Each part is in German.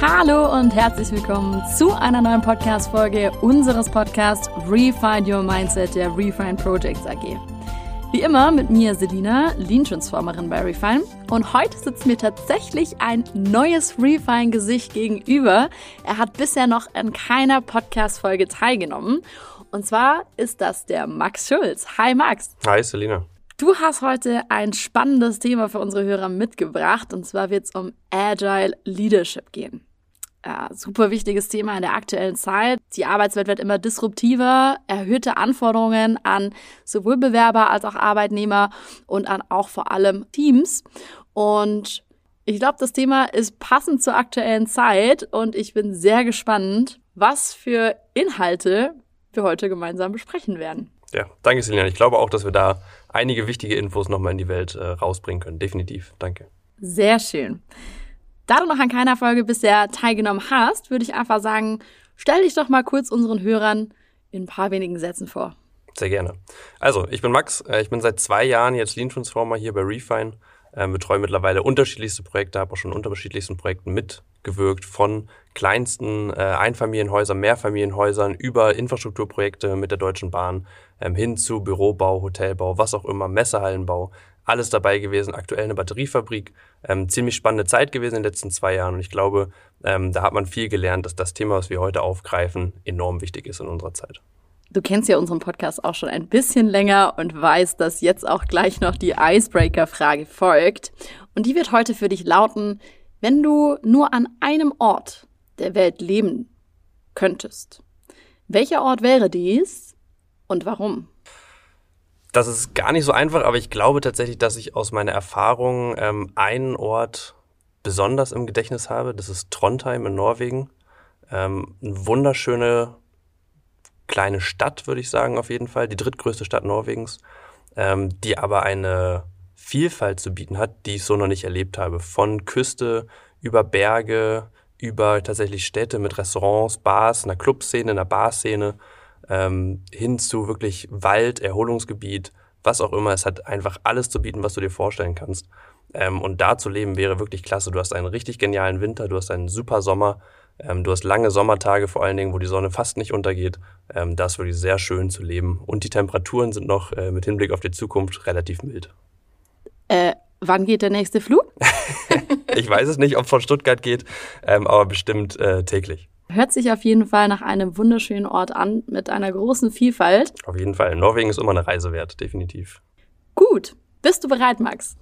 Hallo und herzlich willkommen zu einer neuen Podcast-Folge unseres Podcasts Refine Your Mindset der Refine Projects AG. Wie immer mit mir Selina, Lean Transformerin bei Refine. Und heute sitzt mir tatsächlich ein neues Refine-Gesicht gegenüber. Er hat bisher noch an keiner Podcast-Folge teilgenommen. Und zwar ist das der Max Schulz. Hi Max. Hi Selina. Du hast heute ein spannendes Thema für unsere Hörer mitgebracht. Und zwar wird es um Agile Leadership gehen ja, super wichtiges Thema in der aktuellen Zeit. Die Arbeitswelt wird immer disruptiver, erhöhte Anforderungen an sowohl Bewerber als auch Arbeitnehmer und an auch vor allem Teams. Und ich glaube, das Thema ist passend zur aktuellen Zeit und ich bin sehr gespannt, was für Inhalte wir heute gemeinsam besprechen werden. Ja, danke Selina. Ich glaube auch, dass wir da einige wichtige Infos nochmal in die Welt äh, rausbringen können. Definitiv. Danke. Sehr schön. Da du noch an keiner Folge bisher teilgenommen hast, würde ich einfach sagen, stell dich doch mal kurz unseren Hörern in ein paar wenigen Sätzen vor. Sehr gerne. Also, ich bin Max. Äh, ich bin seit zwei Jahren jetzt Lean Transformer hier bei Refine. Ähm, betreue mittlerweile unterschiedlichste Projekte, habe auch schon unterschiedlichsten Projekten mitgewirkt, von kleinsten äh, Einfamilienhäusern, Mehrfamilienhäusern über Infrastrukturprojekte mit der Deutschen Bahn ähm, hin zu Bürobau, Hotelbau, was auch immer, Messehallenbau, alles dabei gewesen. Aktuell eine Batteriefabrik. Ähm, ziemlich spannende Zeit gewesen in den letzten zwei Jahren. Und ich glaube, ähm, da hat man viel gelernt, dass das Thema, was wir heute aufgreifen, enorm wichtig ist in unserer Zeit. Du kennst ja unseren Podcast auch schon ein bisschen länger und weißt, dass jetzt auch gleich noch die Icebreaker-Frage folgt. Und die wird heute für dich lauten, wenn du nur an einem Ort der Welt leben könntest, welcher Ort wäre dies und warum? Das ist gar nicht so einfach, aber ich glaube tatsächlich, dass ich aus meiner Erfahrung ähm, einen Ort besonders im Gedächtnis habe. Das ist Trondheim in Norwegen. Ähm, eine wunderschöne kleine Stadt, würde ich sagen, auf jeden Fall. Die drittgrößte Stadt Norwegens, ähm, die aber eine Vielfalt zu bieten hat, die ich so noch nicht erlebt habe. Von Küste über Berge, über tatsächlich Städte mit Restaurants, Bars, einer Clubszene, einer Barszene ähm, hin zu wirklich Wald, Erholungsgebiet, was auch immer. Es hat einfach alles zu bieten, was du dir vorstellen kannst. Ähm, und da zu leben wäre wirklich klasse. Du hast einen richtig genialen Winter, du hast einen super Sommer, ähm, du hast lange Sommertage vor allen Dingen, wo die Sonne fast nicht untergeht. Ähm, das ist wirklich sehr schön zu leben. Und die Temperaturen sind noch äh, mit Hinblick auf die Zukunft relativ mild. Äh, wann geht der nächste Flug? ich weiß es nicht, ob es von Stuttgart geht, ähm, aber bestimmt äh, täglich. Hört sich auf jeden Fall nach einem wunderschönen Ort an, mit einer großen Vielfalt. Auf jeden Fall. Norwegen ist immer eine Reise wert, definitiv. Gut. Bist du bereit, Max?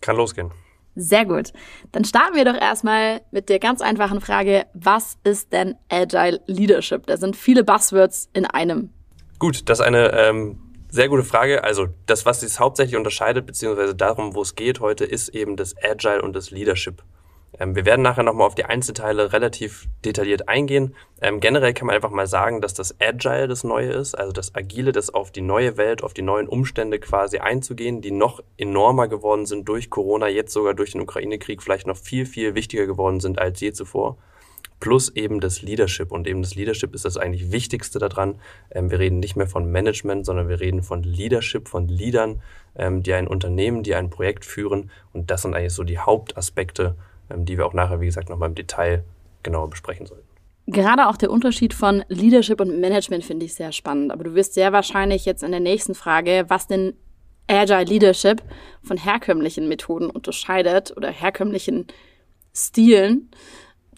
Kann losgehen. Sehr gut. Dann starten wir doch erstmal mit der ganz einfachen Frage, was ist denn Agile Leadership? Da sind viele Buzzwords in einem. Gut, das ist eine ähm, sehr gute Frage. Also das, was es hauptsächlich unterscheidet, beziehungsweise darum, wo es geht heute, ist eben das Agile und das Leadership. Ähm, wir werden nachher nochmal auf die Einzelteile relativ detailliert eingehen. Ähm, generell kann man einfach mal sagen, dass das Agile das Neue ist, also das Agile, das auf die neue Welt, auf die neuen Umstände quasi einzugehen, die noch enormer geworden sind durch Corona, jetzt sogar durch den Ukraine-Krieg vielleicht noch viel, viel wichtiger geworden sind als je zuvor. Plus eben das Leadership. Und eben das Leadership ist das eigentlich Wichtigste daran. Ähm, wir reden nicht mehr von Management, sondern wir reden von Leadership, von Leadern, ähm, die ein Unternehmen, die ein Projekt führen. Und das sind eigentlich so die Hauptaspekte, die wir auch nachher, wie gesagt, nochmal im Detail genauer besprechen sollten. Gerade auch der Unterschied von Leadership und Management finde ich sehr spannend. Aber du wirst sehr wahrscheinlich jetzt in der nächsten Frage, was denn Agile Leadership von herkömmlichen Methoden unterscheidet oder herkömmlichen Stilen,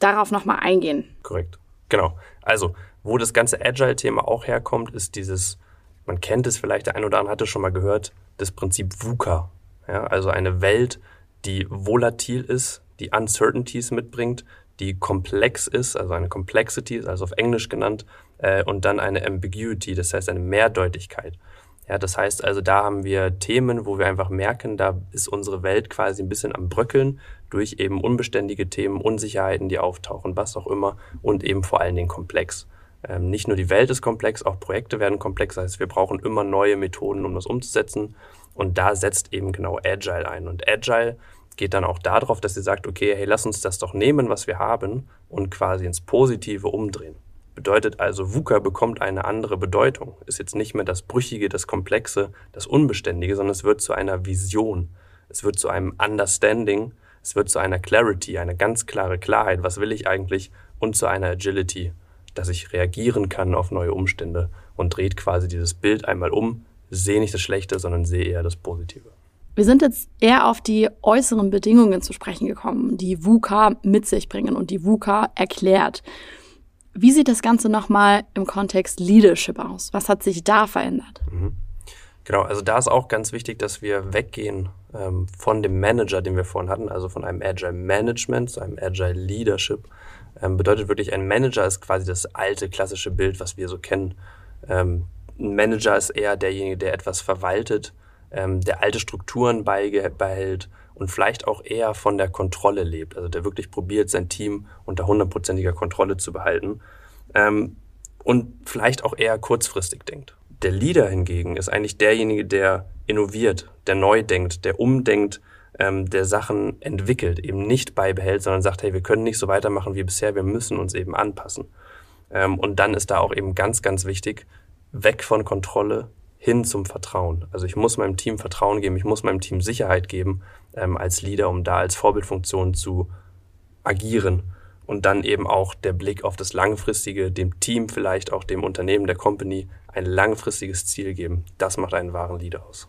darauf nochmal eingehen. Korrekt. Genau. Also, wo das ganze Agile-Thema auch herkommt, ist dieses, man kennt es vielleicht, der ein oder andere hatte schon mal gehört, das Prinzip VUCA. Ja, also eine Welt, die volatil ist, die Uncertainties mitbringt, die komplex ist, also eine Complexity, also auf Englisch genannt, äh, und dann eine Ambiguity, das heißt eine Mehrdeutigkeit. Ja, das heißt also, da haben wir Themen, wo wir einfach merken, da ist unsere Welt quasi ein bisschen am Bröckeln durch eben unbeständige Themen, Unsicherheiten, die auftauchen, was auch immer, und eben vor allen Dingen komplex. Ähm, nicht nur die Welt ist komplex, auch Projekte werden komplex, das heißt, wir brauchen immer neue Methoden, um das umzusetzen. Und da setzt eben genau Agile ein. Und Agile geht dann auch darauf, dass sie sagt, okay, hey, lass uns das doch nehmen, was wir haben und quasi ins Positive umdrehen. Bedeutet also, VUCA bekommt eine andere Bedeutung. Ist jetzt nicht mehr das Brüchige, das Komplexe, das Unbeständige, sondern es wird zu einer Vision. Es wird zu einem Understanding. Es wird zu einer Clarity, eine ganz klare Klarheit, was will ich eigentlich, und zu einer Agility, dass ich reagieren kann auf neue Umstände und dreht quasi dieses Bild einmal um, sehe nicht das Schlechte, sondern sehe eher das Positive. Wir sind jetzt eher auf die äußeren Bedingungen zu sprechen gekommen, die VUCA mit sich bringen und die VUCA erklärt. Wie sieht das Ganze nochmal im Kontext Leadership aus? Was hat sich da verändert? Mhm. Genau, also da ist auch ganz wichtig, dass wir weggehen ähm, von dem Manager, den wir vorhin hatten, also von einem Agile Management zu einem Agile Leadership. Ähm, bedeutet wirklich, ein Manager ist quasi das alte klassische Bild, was wir so kennen. Ähm, ein Manager ist eher derjenige, der etwas verwaltet, ähm, der alte Strukturen beihält und vielleicht auch eher von der Kontrolle lebt. Also der wirklich probiert, sein Team unter hundertprozentiger Kontrolle zu behalten ähm, und vielleicht auch eher kurzfristig denkt. Der Leader hingegen ist eigentlich derjenige, der innoviert, der neu denkt, der umdenkt, ähm, der Sachen entwickelt, eben nicht beibehält, sondern sagt, hey, wir können nicht so weitermachen wie bisher, wir müssen uns eben anpassen. Ähm, und dann ist da auch eben ganz, ganz wichtig, weg von Kontrolle hin zum Vertrauen. Also ich muss meinem Team Vertrauen geben, ich muss meinem Team Sicherheit geben ähm, als Leader, um da als Vorbildfunktion zu agieren und dann eben auch der Blick auf das Langfristige, dem Team vielleicht auch dem Unternehmen, der Company ein langfristiges Ziel geben. Das macht einen wahren Leader aus.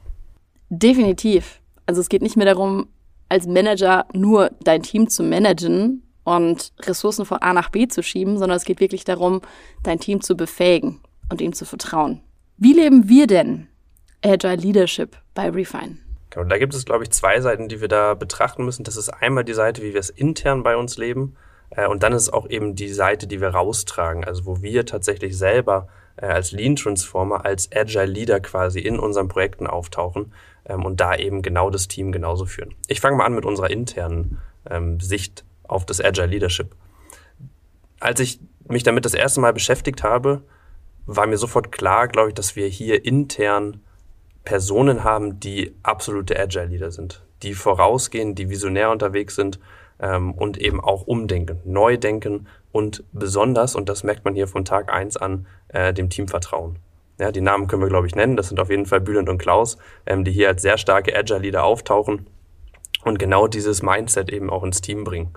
Definitiv. Also es geht nicht mehr darum, als Manager nur dein Team zu managen und Ressourcen von A nach B zu schieben, sondern es geht wirklich darum, dein Team zu befähigen und ihm zu vertrauen. Wie leben wir denn Agile Leadership bei Refine? Genau, da gibt es, glaube ich, zwei Seiten, die wir da betrachten müssen. Das ist einmal die Seite, wie wir es intern bei uns leben. Äh, und dann ist es auch eben die Seite, die wir raustragen, also wo wir tatsächlich selber äh, als Lean Transformer, als Agile Leader quasi in unseren Projekten auftauchen ähm, und da eben genau das Team genauso führen. Ich fange mal an mit unserer internen ähm, Sicht auf das Agile Leadership. Als ich mich damit das erste Mal beschäftigt habe, war mir sofort klar, glaube ich, dass wir hier intern Personen haben, die absolute Agile Leader sind, die vorausgehen, die visionär unterwegs sind ähm, und eben auch umdenken, neu denken und besonders, und das merkt man hier von Tag eins an, äh, dem Team vertrauen. Ja, die Namen können wir, glaube ich, nennen. Das sind auf jeden Fall Bülent und Klaus, ähm, die hier als sehr starke Agile-Leader auftauchen und genau dieses Mindset eben auch ins Team bringen.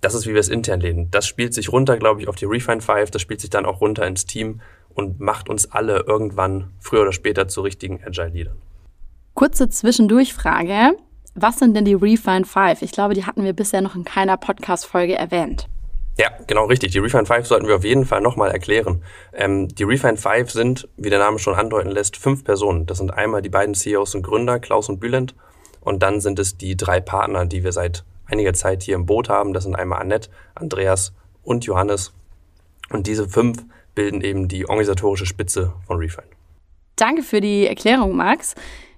Das ist, wie wir es intern leben. Das spielt sich runter, glaube ich, auf die Refine 5. Das spielt sich dann auch runter ins Team und macht uns alle irgendwann früher oder später zu richtigen Agile-Leadern. Kurze Zwischendurchfrage. Was sind denn die Refine 5? Ich glaube, die hatten wir bisher noch in keiner Podcast-Folge erwähnt. Ja, genau richtig. Die Refine 5 sollten wir auf jeden Fall nochmal erklären. Ähm, die Refine 5 sind, wie der Name schon andeuten lässt, fünf Personen. Das sind einmal die beiden CEOs und Gründer, Klaus und Bülent. Und dann sind es die drei Partner, die wir seit einiger Zeit hier im Boot haben. Das sind einmal Annette, Andreas und Johannes. Und diese fünf bilden eben die organisatorische Spitze von Refine. Danke für die Erklärung, Max.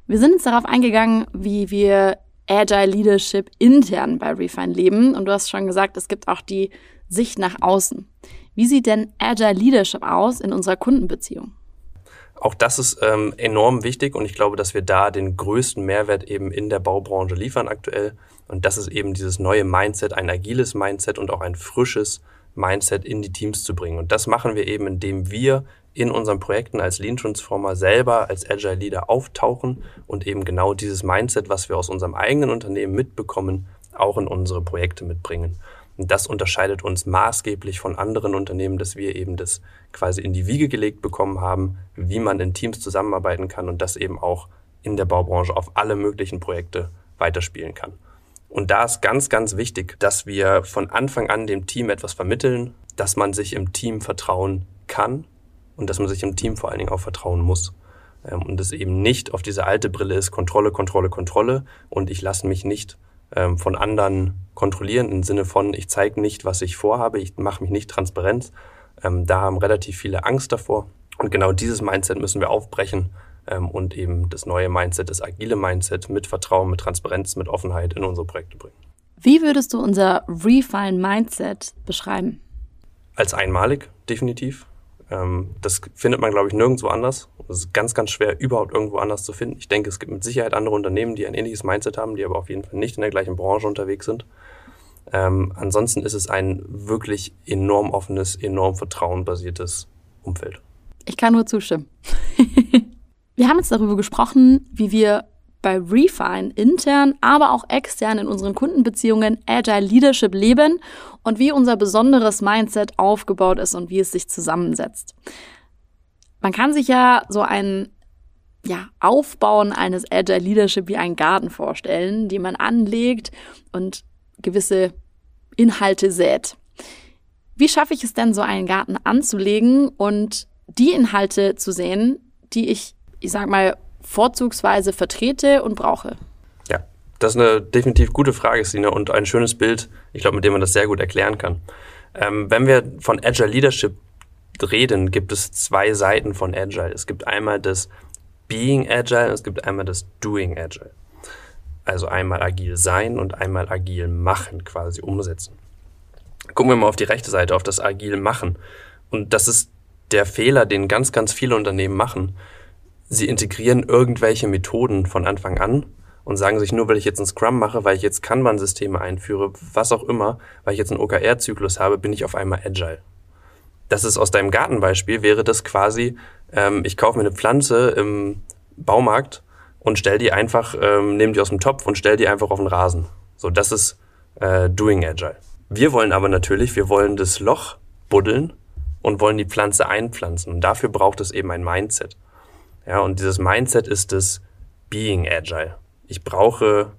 Wir sind jetzt darauf eingegangen, wie wir Agile Leadership intern bei Refine leben. Und du hast schon gesagt, es gibt auch die Sicht nach außen. Wie sieht denn Agile Leadership aus in unserer Kundenbeziehung? Auch das ist ähm, enorm wichtig und ich glaube, dass wir da den größten Mehrwert eben in der Baubranche liefern aktuell. Und das ist eben dieses neue Mindset, ein agiles Mindset und auch ein frisches Mindset in die Teams zu bringen. Und das machen wir eben, indem wir in unseren Projekten als Lean Transformer selber als Agile Leader auftauchen und eben genau dieses Mindset, was wir aus unserem eigenen Unternehmen mitbekommen, auch in unsere Projekte mitbringen. Und das unterscheidet uns maßgeblich von anderen Unternehmen, dass wir eben das quasi in die Wiege gelegt bekommen haben, wie man in Teams zusammenarbeiten kann und das eben auch in der Baubranche auf alle möglichen Projekte weiterspielen kann. Und da ist ganz, ganz wichtig, dass wir von Anfang an dem Team etwas vermitteln, dass man sich im Team vertrauen kann und dass man sich im Team vor allen Dingen auch vertrauen muss. Ähm, und es eben nicht auf diese alte Brille ist Kontrolle, Kontrolle, Kontrolle und ich lasse mich nicht ähm, von anderen kontrollieren im Sinne von, ich zeige nicht, was ich vorhabe, ich mache mich nicht transparent. Ähm, da haben relativ viele Angst davor. Und genau dieses Mindset müssen wir aufbrechen und eben das neue Mindset, das agile Mindset mit Vertrauen, mit Transparenz, mit Offenheit in unsere Projekte bringen. Wie würdest du unser Refine Mindset beschreiben? Als einmalig, definitiv. Ähm, das findet man, glaube ich, nirgendwo anders. Es ist ganz, ganz schwer, überhaupt irgendwo anders zu finden. Ich denke, es gibt mit Sicherheit andere Unternehmen, die ein ähnliches Mindset haben, die aber auf jeden Fall nicht in der gleichen Branche unterwegs sind. Ähm, ansonsten ist es ein wirklich enorm offenes, enorm vertrauenbasiertes Umfeld. Ich kann nur zustimmen. wir haben jetzt darüber gesprochen, wie wir bei Refine intern, aber auch extern in unseren Kundenbeziehungen Agile Leadership leben und wie unser besonderes Mindset aufgebaut ist und wie es sich zusammensetzt. Man kann sich ja so ein ja, Aufbauen eines Agile Leadership wie einen Garten vorstellen, den man anlegt und gewisse Inhalte sät. Wie schaffe ich es denn, so einen Garten anzulegen und die Inhalte zu sehen, die ich, ich sag mal, vorzugsweise vertrete und brauche? Ja, das ist eine definitiv gute Frage, Sina, und ein schönes Bild, ich glaube, mit dem man das sehr gut erklären kann. Ähm, wenn wir von Agile Leadership reden, gibt es zwei Seiten von Agile. Es gibt einmal das Being Agile und es gibt einmal das Doing Agile. Also einmal agil sein und einmal agil machen, quasi umsetzen. Gucken wir mal auf die rechte Seite, auf das agil machen. Und das ist der Fehler, den ganz, ganz viele Unternehmen machen. Sie integrieren irgendwelche Methoden von Anfang an und sagen sich, nur weil ich jetzt ein Scrum mache, weil ich jetzt Kanban-Systeme einführe, was auch immer, weil ich jetzt einen OKR-Zyklus habe, bin ich auf einmal agile. Das ist aus deinem Gartenbeispiel, wäre das quasi, ähm, ich kaufe mir eine Pflanze im Baumarkt und stell die einfach, ähm, nehme die aus dem Topf und stell die einfach auf den Rasen. So, das ist äh, Doing Agile. Wir wollen aber natürlich, wir wollen das Loch buddeln und wollen die Pflanze einpflanzen. Und dafür braucht es eben ein Mindset. Ja, und dieses Mindset ist das Being Agile. Ich brauche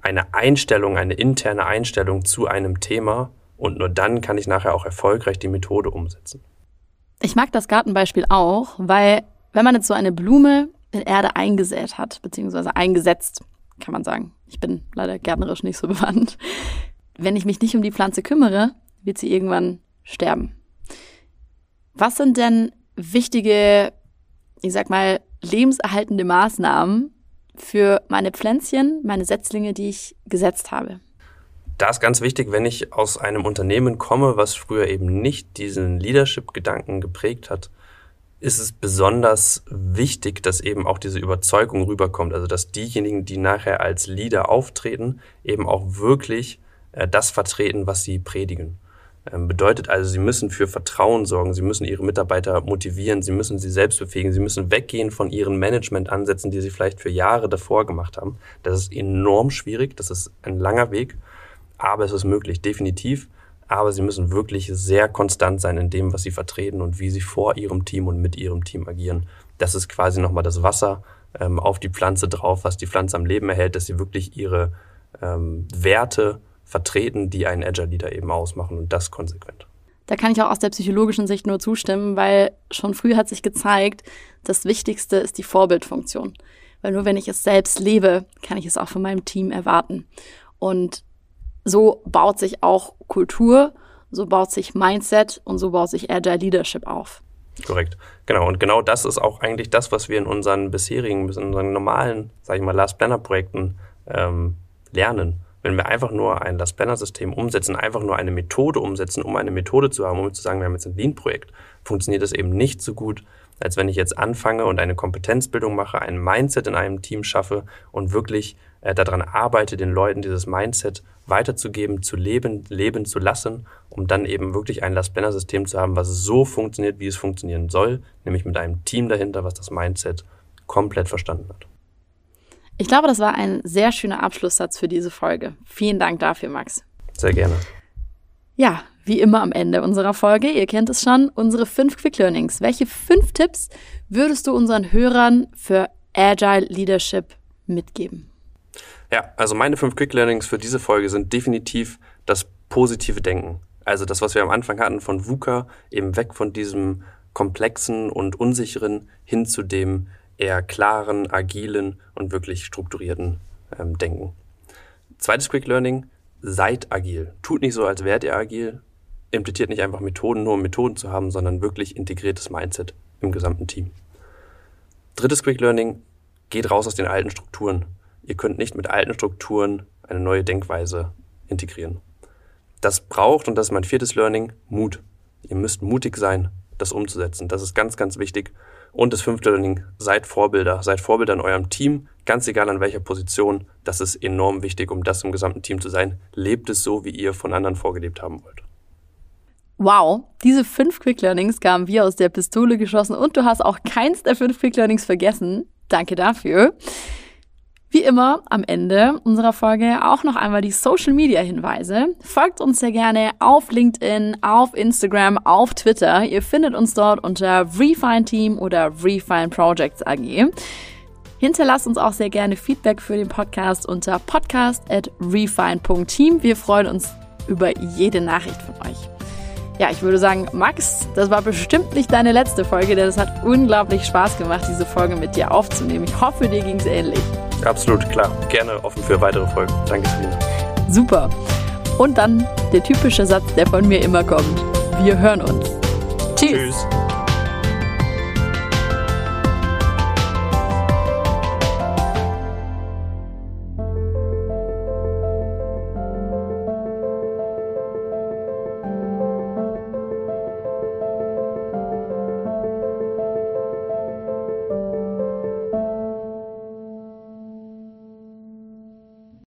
eine Einstellung, eine interne Einstellung zu einem Thema und nur dann kann ich nachher auch erfolgreich die Methode umsetzen. Ich mag das Gartenbeispiel auch, weil wenn man jetzt so eine Blume in Erde eingesät hat, beziehungsweise eingesetzt, kann man sagen. Ich bin leider gärtnerisch nicht so bewandt. Wenn ich mich nicht um die Pflanze kümmere, wird sie irgendwann sterben. Was sind denn wichtige, ich sag mal, lebenserhaltende Maßnahmen für meine Pflänzchen, meine Setzlinge, die ich gesetzt habe? Da ist ganz wichtig, wenn ich aus einem Unternehmen komme, was früher eben nicht diesen Leadership-Gedanken geprägt hat, ist es besonders wichtig, dass eben auch diese Überzeugung rüberkommt. Also dass diejenigen, die nachher als Leader auftreten, eben auch wirklich äh, das vertreten, was sie predigen. Ähm, bedeutet also, sie müssen für Vertrauen sorgen, sie müssen ihre Mitarbeiter motivieren, sie müssen sie selbst befähigen, sie müssen weggehen von ihren Managementansätzen, die sie vielleicht für Jahre davor gemacht haben. Das ist enorm schwierig, das ist ein langer Weg, aber es ist möglich, definitiv aber sie müssen wirklich sehr konstant sein in dem, was sie vertreten und wie sie vor ihrem Team und mit ihrem Team agieren. Das ist quasi nochmal das Wasser ähm, auf die Pflanze drauf, was die Pflanze am Leben erhält, dass sie wirklich ihre ähm, Werte vertreten, die einen Agile Leader eben ausmachen und das konsequent. Da kann ich auch aus der psychologischen Sicht nur zustimmen, weil schon früh hat sich gezeigt, das Wichtigste ist die Vorbildfunktion. Weil nur wenn ich es selbst lebe, kann ich es auch von meinem Team erwarten. Und so baut sich auch Kultur, so baut sich Mindset und so baut sich Agile Leadership auf. Korrekt. Genau. Und genau das ist auch eigentlich das, was wir in unseren bisherigen, in unseren normalen, sage ich mal, Last Planner Projekten ähm, lernen. Wenn wir einfach nur ein Last Planner System umsetzen, einfach nur eine Methode umsetzen, um eine Methode zu haben, um zu sagen, wir haben jetzt ein Lean Projekt, funktioniert das eben nicht so gut, als wenn ich jetzt anfange und eine Kompetenzbildung mache, ein Mindset in einem Team schaffe und wirklich äh, daran arbeite, den Leuten dieses Mindset weiterzugeben, zu leben, leben zu lassen, um dann eben wirklich ein Last Planner System zu haben, was so funktioniert, wie es funktionieren soll, nämlich mit einem Team dahinter, was das Mindset komplett verstanden hat. Ich glaube, das war ein sehr schöner Abschlusssatz für diese Folge. Vielen Dank dafür, Max. Sehr gerne. Ja, wie immer am Ende unserer Folge, ihr kennt es schon, unsere fünf Quick Learnings. Welche fünf Tipps würdest du unseren Hörern für Agile Leadership mitgeben? Ja, also meine fünf Quick Learnings für diese Folge sind definitiv das positive Denken. Also das, was wir am Anfang hatten von VUCA, eben weg von diesem komplexen und unsicheren hin zu dem eher klaren, agilen und wirklich strukturierten ähm, Denken. Zweites Quick Learning, seid agil. Tut nicht so, als wärt ihr agil. Implementiert nicht einfach Methoden, nur um Methoden zu haben, sondern wirklich integriertes Mindset im gesamten Team. Drittes Quick Learning, geht raus aus den alten Strukturen ihr könnt nicht mit alten Strukturen eine neue Denkweise integrieren. Das braucht, und das ist mein viertes Learning, Mut. Ihr müsst mutig sein, das umzusetzen. Das ist ganz, ganz wichtig. Und das fünfte Learning, seid Vorbilder. Seid Vorbilder in eurem Team, ganz egal an welcher Position. Das ist enorm wichtig, um das im gesamten Team zu sein. Lebt es so, wie ihr von anderen vorgelebt haben wollt. Wow, diese fünf Quick Learnings kamen wie aus der Pistole geschossen und du hast auch keins der fünf Quick Learnings vergessen. Danke dafür. Wie immer am Ende unserer Folge auch noch einmal die Social Media Hinweise. Folgt uns sehr gerne auf LinkedIn, auf Instagram, auf Twitter. Ihr findet uns dort unter Refine Team oder Refine Projects AG. Hinterlasst uns auch sehr gerne Feedback für den Podcast unter podcast.refine.team. Wir freuen uns über jede Nachricht von euch. Ja, ich würde sagen, Max, das war bestimmt nicht deine letzte Folge, denn es hat unglaublich Spaß gemacht, diese Folge mit dir aufzunehmen. Ich hoffe, dir ging es ähnlich. Absolut, klar. Gerne offen für weitere Folgen. Danke, Selina. Super. Und dann der typische Satz, der von mir immer kommt. Wir hören uns. Tschüss. Tschüss.